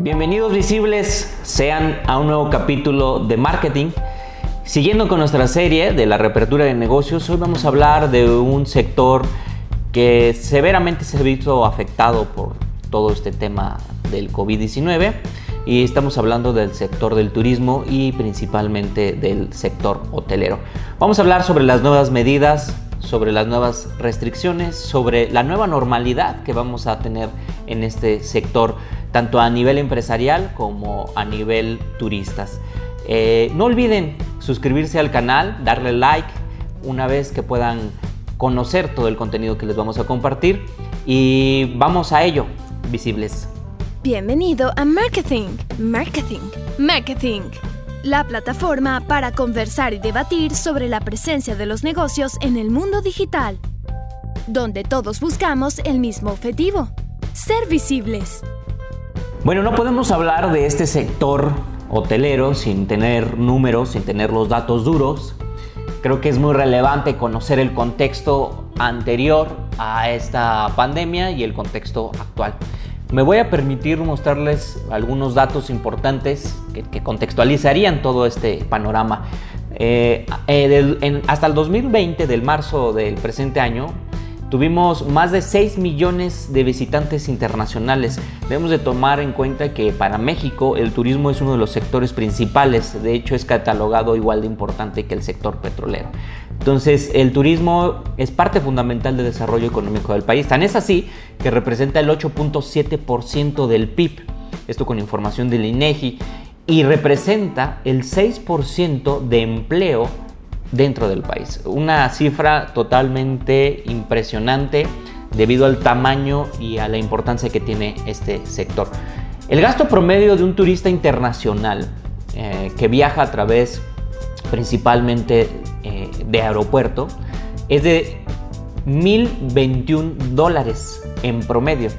Bienvenidos visibles sean a un nuevo capítulo de marketing. Siguiendo con nuestra serie de la reapertura de negocios, hoy vamos a hablar de un sector que severamente se ha visto afectado por todo este tema del COVID-19 y estamos hablando del sector del turismo y principalmente del sector hotelero. Vamos a hablar sobre las nuevas medidas, sobre las nuevas restricciones, sobre la nueva normalidad que vamos a tener en este sector tanto a nivel empresarial como a nivel turistas. Eh, no olviden suscribirse al canal, darle like una vez que puedan conocer todo el contenido que les vamos a compartir y vamos a ello, visibles. Bienvenido a Marketing, Marketing, Marketing, la plataforma para conversar y debatir sobre la presencia de los negocios en el mundo digital, donde todos buscamos el mismo objetivo, ser visibles. Bueno, no podemos hablar de este sector hotelero sin tener números, sin tener los datos duros. Creo que es muy relevante conocer el contexto anterior a esta pandemia y el contexto actual. Me voy a permitir mostrarles algunos datos importantes que, contextualizarían todo este panorama. Eh, eh, hasta el 2020, del marzo del presente año, Tuvimos más de 6 millones de visitantes internacionales. Debemos de tomar en cuenta que para México el turismo es uno de los sectores principales. De hecho es catalogado igual de importante que el sector petrolero. Entonces el turismo es parte fundamental del desarrollo económico del país. Tan es así que representa el 8.7% del PIB. Esto con información del INEGI. Y representa el 6% de empleo dentro del país. Una cifra totalmente impresionante debido al tamaño y a la importancia que tiene este sector. El gasto promedio de un turista internacional eh, que viaja a través principalmente eh, de aeropuerto es de 1.021 dólares en promedio.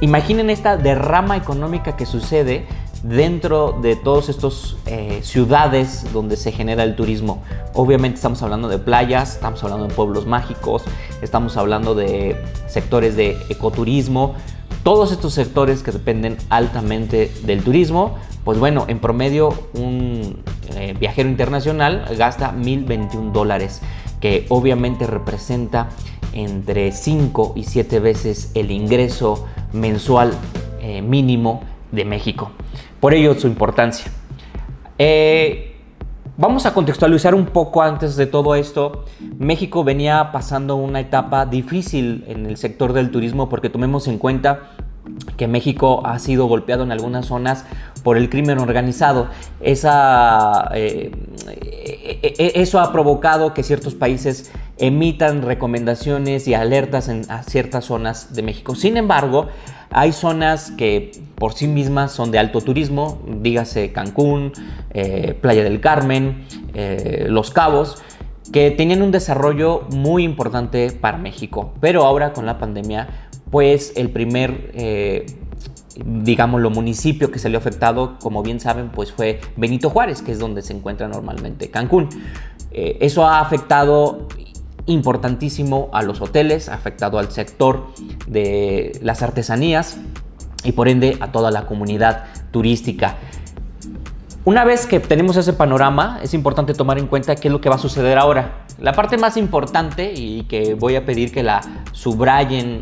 Imaginen esta derrama económica que sucede dentro de todas estas eh, ciudades donde se genera el turismo. Obviamente estamos hablando de playas, estamos hablando de pueblos mágicos, estamos hablando de sectores de ecoturismo, todos estos sectores que dependen altamente del turismo, pues bueno, en promedio un eh, viajero internacional gasta 1.021 dólares, que obviamente representa entre 5 y 7 veces el ingreso mensual eh, mínimo de México. Por ello su importancia. Eh, vamos a contextualizar un poco antes de todo esto. México venía pasando una etapa difícil en el sector del turismo porque tomemos en cuenta que México ha sido golpeado en algunas zonas por el crimen organizado. Esa, eh, eh, eso ha provocado que ciertos países emitan recomendaciones y alertas en ciertas zonas de México. Sin embargo, hay zonas que por sí mismas son de alto turismo, dígase Cancún, eh, Playa del Carmen, eh, Los Cabos, que tenían un desarrollo muy importante para México. Pero ahora con la pandemia, pues el primer... Eh, digámoslo, municipio que salió afectado, como bien saben, pues fue Benito Juárez, que es donde se encuentra normalmente Cancún. eso ha afectado importantísimo a los hoteles, afectado al sector de las artesanías y por ende a toda la comunidad turística. Una vez que tenemos ese panorama, es importante tomar en cuenta qué es lo que va a suceder ahora. La parte más importante y que voy a pedir que la subrayen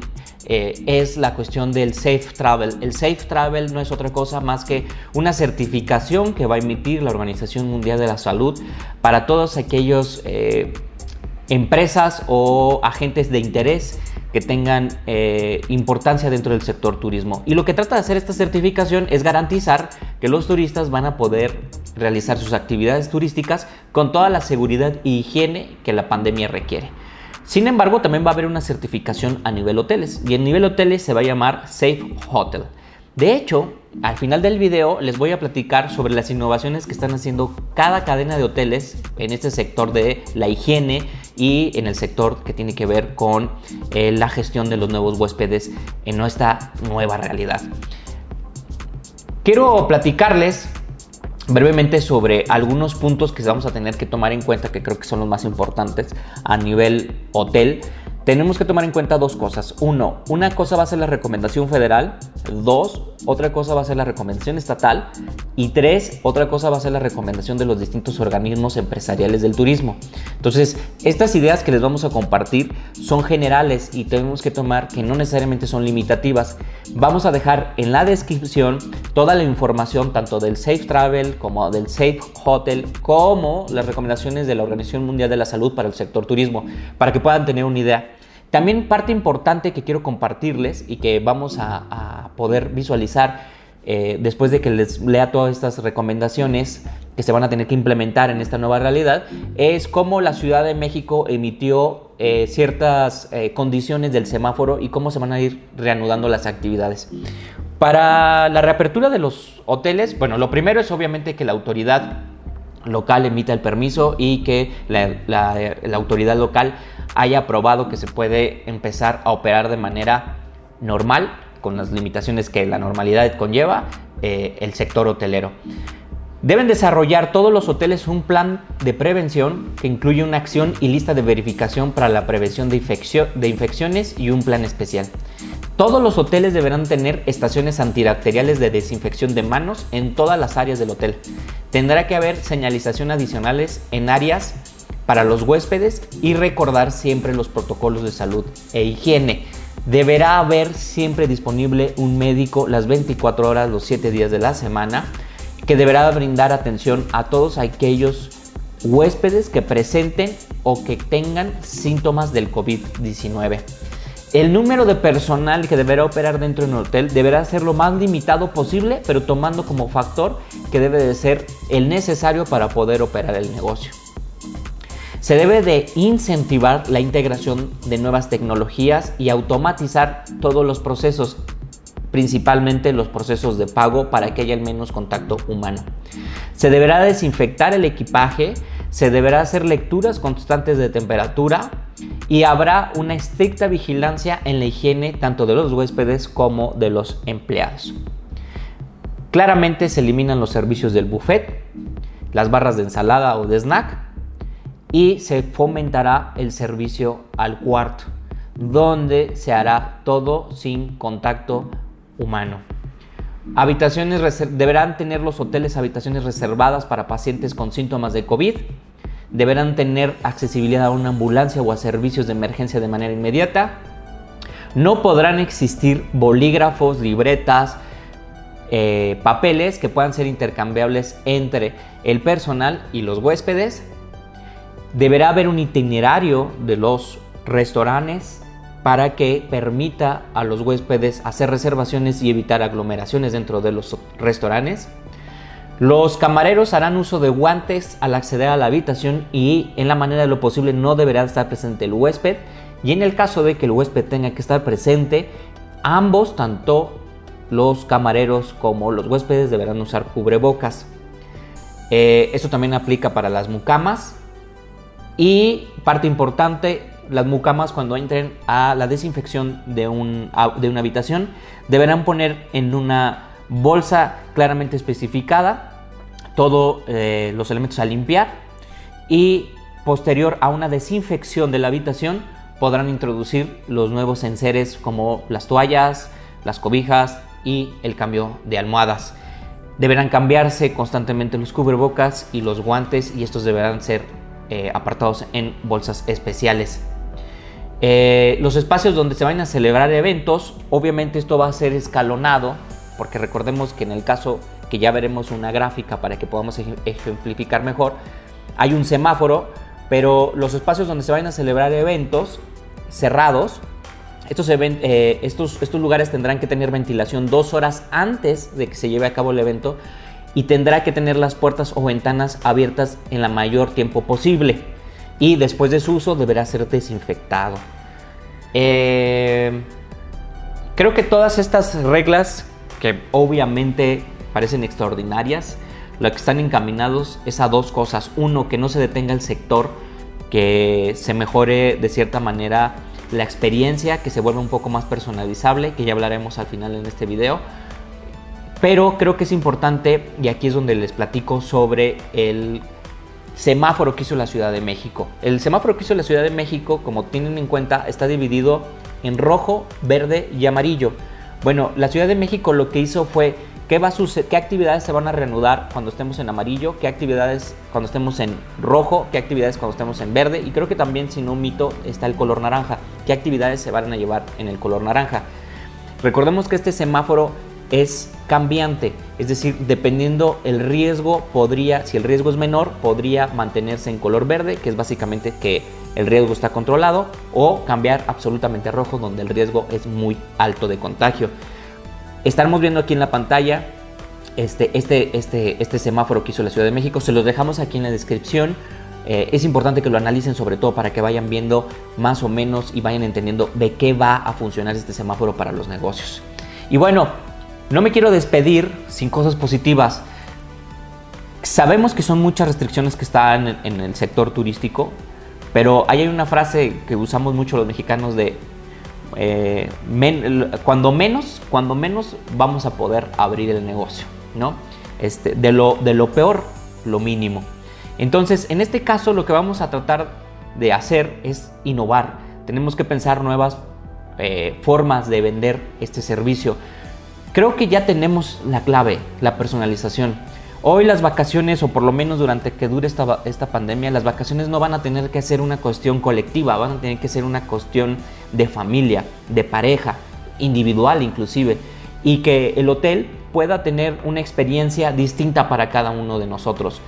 eh, es la cuestión del Safe Travel. El Safe Travel no es otra cosa más que una certificación que va a emitir la Organización Mundial de la Salud para todos aquellos eh, empresas o agentes de interés que tengan eh, importancia dentro del sector turismo. Y lo que trata de hacer esta certificación es garantizar que los turistas van a poder realizar sus actividades turísticas con toda la seguridad y higiene que la pandemia requiere. Sin embargo, también va a haber una certificación a nivel hoteles y en nivel hoteles se va a llamar Safe Hotel. De hecho, al final del video les voy a platicar sobre las innovaciones que están haciendo cada cadena de hoteles en este sector de la higiene y en el sector que tiene que ver con eh, la gestión de los nuevos huéspedes en nuestra nueva realidad. Quiero platicarles brevemente sobre algunos puntos que vamos a tener que tomar en cuenta que creo que son los más importantes a nivel hotel tenemos que tomar en cuenta dos cosas. Uno, una cosa va a ser la recomendación federal. Dos, otra cosa va a ser la recomendación estatal. Y tres, otra cosa va a ser la recomendación de los distintos organismos empresariales del turismo. Entonces, estas ideas que les vamos a compartir son generales y tenemos que tomar que no necesariamente son limitativas. Vamos a dejar en la descripción toda la información tanto del Safe Travel como del Safe Hotel como las recomendaciones de la Organización Mundial de la Salud para el sector turismo para que puedan tener una idea. También parte importante que quiero compartirles y que vamos a, poder visualizar eh, después de que les lea todas estas recomendaciones que se van a tener que implementar en esta nueva realidad, es cómo la Ciudad de México emitió eh, ciertas eh, condiciones del semáforo y cómo se van a ir reanudando las actividades. Para la reapertura de los hoteles, bueno, lo primero es obviamente que la autoridad local emita el permiso y que la autoridad local haya aprobado que se puede empezar a operar de manera normal, con las limitaciones que la normalidad conlleva, eh, el sector hotelero. Deben desarrollar todos los hoteles un plan de prevención que incluye una acción y lista de verificación para la prevención de, de infecciones y un plan especial. Todos los hoteles deberán tener estaciones antibacteriales de desinfección de manos en todas las áreas del hotel. Tendrá que haber señalización adicionales en áreas para los huéspedes y recordar siempre los protocolos de salud e higiene. Deberá haber siempre disponible un médico las 24 horas, los 7 días de la semana, que deberá brindar atención a todos aquellos huéspedes que presenten o que tengan síntomas del COVID-19. El número de personal que deberá operar dentro de un hotel deberá ser lo más limitado posible, pero tomando como factor que debe de ser el necesario para poder operar el negocio. Se debe de incentivar la integración de nuevas tecnologías y automatizar todos los procesos, principalmente los procesos de pago para que haya el menos contacto humano. Se deberá desinfectar el equipaje, se deberá hacer lecturas constantes de temperatura y habrá una estricta vigilancia en la higiene tanto de los huéspedes como de los empleados. Claramente se eliminan los servicios del buffet, las barras de ensalada o de snack, y se fomentará el servicio al cuarto, donde se hará todo sin contacto humano. Habitaciones deberán tener los hoteles habitaciones reservadas para pacientes con síntomas de COVID. Deberán tener accesibilidad a una ambulancia o a servicios de emergencia de manera inmediata. No podrán existir bolígrafos, libretas, eh, papeles que puedan ser intercambiables entre el personal y los huéspedes Deberá haber un itinerario de los restaurantes para que permita a los huéspedes hacer reservaciones y evitar aglomeraciones dentro de los restaurantes. Los camareros harán uso de guantes al acceder a la habitación y en la manera de lo posible no deberá estar presente el huésped. Y en el caso de que el huésped tenga que estar presente, ambos, tanto los camareros como los huéspedes, deberán usar cubrebocas. Eh, esto también aplica para las mucamas y parte importante, las mucamas cuando entren a la desinfección de, un, de una habitación deberán poner en una bolsa claramente especificada todos eh, los elementos a limpiar y posterior a una desinfección de la habitación podrán introducir los nuevos enseres como las toallas, las cobijas y el cambio de almohadas. Deberán cambiarse constantemente los cubrebocas y los guantes y estos deberán ser eh, apartados en bolsas especiales. Eh, los espacios donde se van a celebrar eventos, obviamente esto va a ser escalonado, porque recordemos que en el caso que ya veremos una gráfica para que podamos ejemplificar mejor, hay un semáforo, pero los espacios donde se van a celebrar eventos cerrados, eh, estos lugares tendrán que tener ventilación dos horas antes de que se lleve a cabo el evento y tendrá que tener las puertas o ventanas abiertas en la mayor tiempo posible y después de su uso deberá ser desinfectado. Eh, creo que todas estas reglas que obviamente parecen extraordinarias, lo que están encaminados es a dos cosas. Uno, que no se detenga el sector, que se mejore de cierta manera la experiencia, que se vuelva un poco más personalizable, que ya hablaremos al final en este video. Pero creo que es importante, y aquí es donde les platico sobre el semáforo que hizo la Ciudad de México. El semáforo que hizo la Ciudad de México, como tienen en cuenta, está dividido en rojo, verde y amarillo. Bueno, la Ciudad de México lo que hizo fue qué, actividades se van a reanudar cuando estemos en amarillo, qué actividades cuando estemos en rojo, qué actividades cuando estemos en verde y creo que también, si no mito, está el color naranja, qué actividades se van a llevar en el color naranja. Recordemos que este semáforo es cambiante, es decir, dependiendo el riesgo, podría, si el riesgo es menor, podría mantenerse en color verde, que es básicamente que el riesgo está controlado, o cambiar absolutamente a rojo, donde el riesgo es muy alto de contagio. Estaremos viendo aquí en la pantalla este, este, este, este semáforo que hizo la Ciudad de México, se los dejamos aquí en la descripción. Eh, es importante que lo analicen sobre todo para que vayan viendo más o menos y vayan entendiendo de qué va a funcionar este semáforo para los negocios. Y bueno, no me quiero despedir sin cosas positivas. Sabemos que son muchas restricciones que están en, el sector turístico, pero hay una frase que usamos mucho los mexicanos de eh, cuando menos, cuando menos vamos a poder abrir el negocio, ¿no? Este, de, lo, de lo peor, lo mínimo. Entonces, en este caso, lo que vamos a tratar de hacer es innovar. Tenemos que pensar nuevas eh, formas de vender este servicio. Creo que ya tenemos la clave, la personalización. Hoy las vacaciones, o por lo menos durante que dure esta, pandemia, las vacaciones no van a tener que ser una cuestión colectiva, van a tener que ser una cuestión de familia, de pareja, individual inclusive, y que el hotel pueda tener una experiencia distinta para cada uno de nosotros.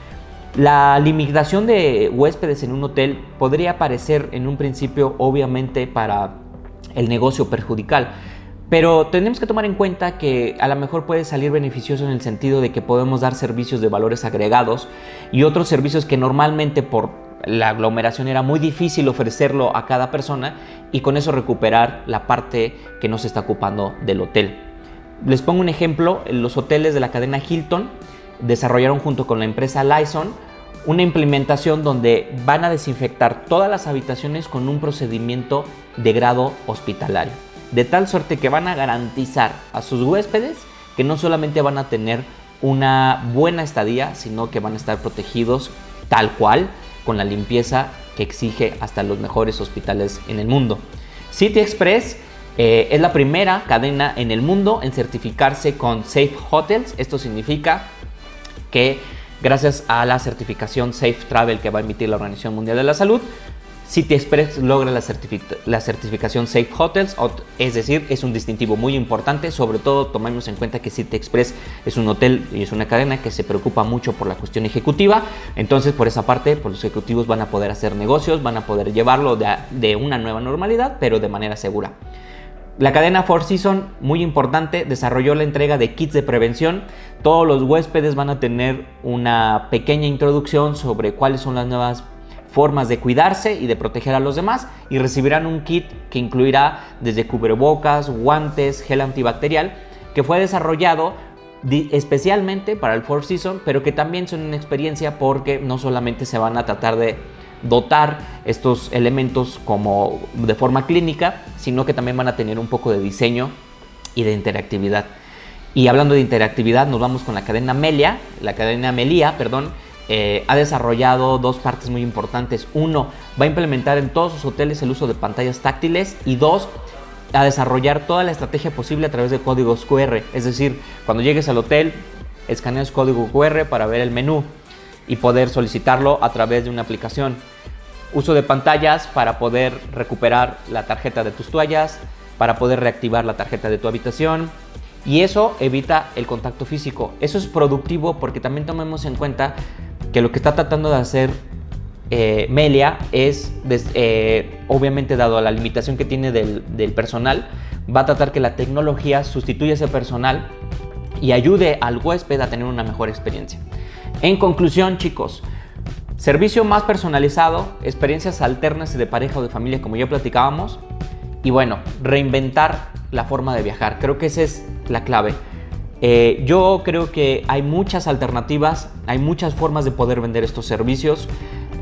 La limitación de huéspedes en un hotel podría parecer en un principio obviamente para el negocio perjudicial, pero tenemos que tomar en cuenta que a lo mejor puede salir beneficioso en el sentido de que podemos dar servicios de valores agregados y otros servicios que normalmente por la aglomeración era muy difícil ofrecerlo a cada persona y con eso recuperar la parte que no se está ocupando del hotel. Les pongo un ejemplo, los hoteles de la cadena Hilton desarrollaron junto con la empresa Lyson una implementación donde van a desinfectar todas las habitaciones con un procedimiento de grado hospitalario de tal suerte que van a garantizar a sus huéspedes que no solamente van a tener una buena estadía, sino que van a estar protegidos tal cual con la limpieza que exige hasta los mejores hospitales en el mundo. City Express eh, es la primera cadena en el mundo en certificarse con Safe Hotels. Esto significa que gracias a la certificación Safe Travel que va a emitir la Organización Mundial de la Salud, City Express logra la, certificación Safe Hotels, es decir, es un distintivo muy importante, sobre todo tomemos en cuenta que City Express es un hotel y es una cadena que se preocupa mucho por la cuestión ejecutiva, entonces por esa parte pues, los ejecutivos van a poder hacer negocios, van a poder llevarlo de, de una nueva normalidad, pero de manera segura. La cadena Four Seasons, muy importante, desarrolló la entrega de kits de prevención. Todos los huéspedes van a tener una pequeña introducción sobre cuáles son las nuevas formas de cuidarse y de proteger a los demás y recibirán un kit que incluirá desde cubrebocas, guantes, gel antibacterial que fue desarrollado especialmente para el Four Season, pero que también son una experiencia porque no solamente se van a tratar de dotar estos elementos como de forma clínica, sino que también van a tener un poco de diseño y de interactividad. Y hablando de interactividad, nos vamos con la cadena Melia, la cadena Melia, perdón, eh, ha desarrollado dos partes muy importantes. Uno, va a implementar en todos sus hoteles el uso de pantallas táctiles y dos, a desarrollar toda la estrategia posible a través de códigos QR. Es decir, cuando llegues al hotel, escaneas código QR para ver el menú y poder solicitarlo a través de una aplicación. Uso de pantallas para poder recuperar la tarjeta de tus toallas, para poder reactivar la tarjeta de tu habitación. Y eso evita el contacto físico. Eso es productivo porque también tomemos en cuenta que lo que está tratando de hacer eh, Melia es, eh, obviamente dado a la limitación que tiene del, del, personal, va a tratar que la tecnología sustituya ese personal y ayude al huésped a tener una mejor experiencia. En conclusión, chicos, servicio más personalizado, experiencias alternas de pareja o de familia como ya platicábamos, y bueno, reinventar la forma de viajar. Creo que esa es la clave. Eh, yo creo que hay muchas alternativas, hay muchas formas de poder vender estos servicios.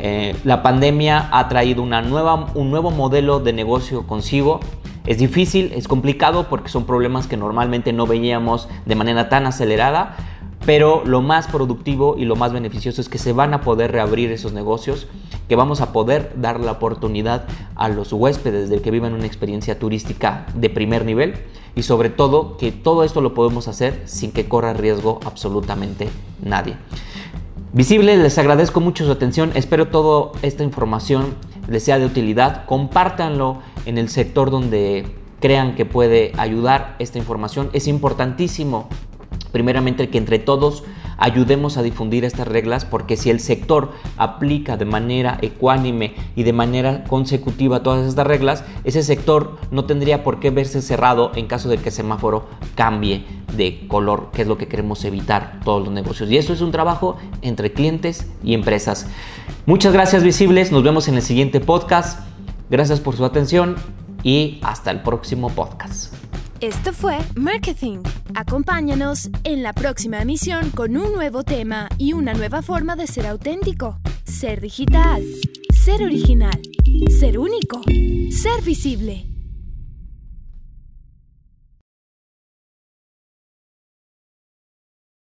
Eh, la pandemia ha traído una nueva, un nuevo modelo de negocio consigo. Es difícil, es complicado porque son problemas que normalmente no veíamos de manera tan acelerada, pero lo más productivo y lo más beneficioso es que se van a poder reabrir esos negocios, que vamos a poder dar la oportunidad a los huéspedes de que vivan una experiencia turística de primer nivel y sobre todo que todo esto lo podemos hacer sin que corra riesgo absolutamente nadie. Visible, les agradezco mucho su atención, espero toda esta información les sea de utilidad, compártanlo en el sector donde crean que puede ayudar esta información. Es importantísimo, primeramente, que entre todos ayudemos a difundir estas reglas porque si el sector aplica de manera ecuánime y de manera consecutiva todas estas reglas, ese sector no tendría por qué verse cerrado en caso de que el semáforo cambie de color, que es lo que queremos evitar todos los negocios. Y eso es un trabajo entre clientes y empresas. Muchas gracias visibles, nos vemos en el siguiente podcast. Gracias por su atención y hasta el próximo podcast. Esto fue Marketing. Acompáñanos en la próxima emisión con un nuevo tema y una nueva forma de ser auténtico, ser digital, ser original, ser único, ser visible.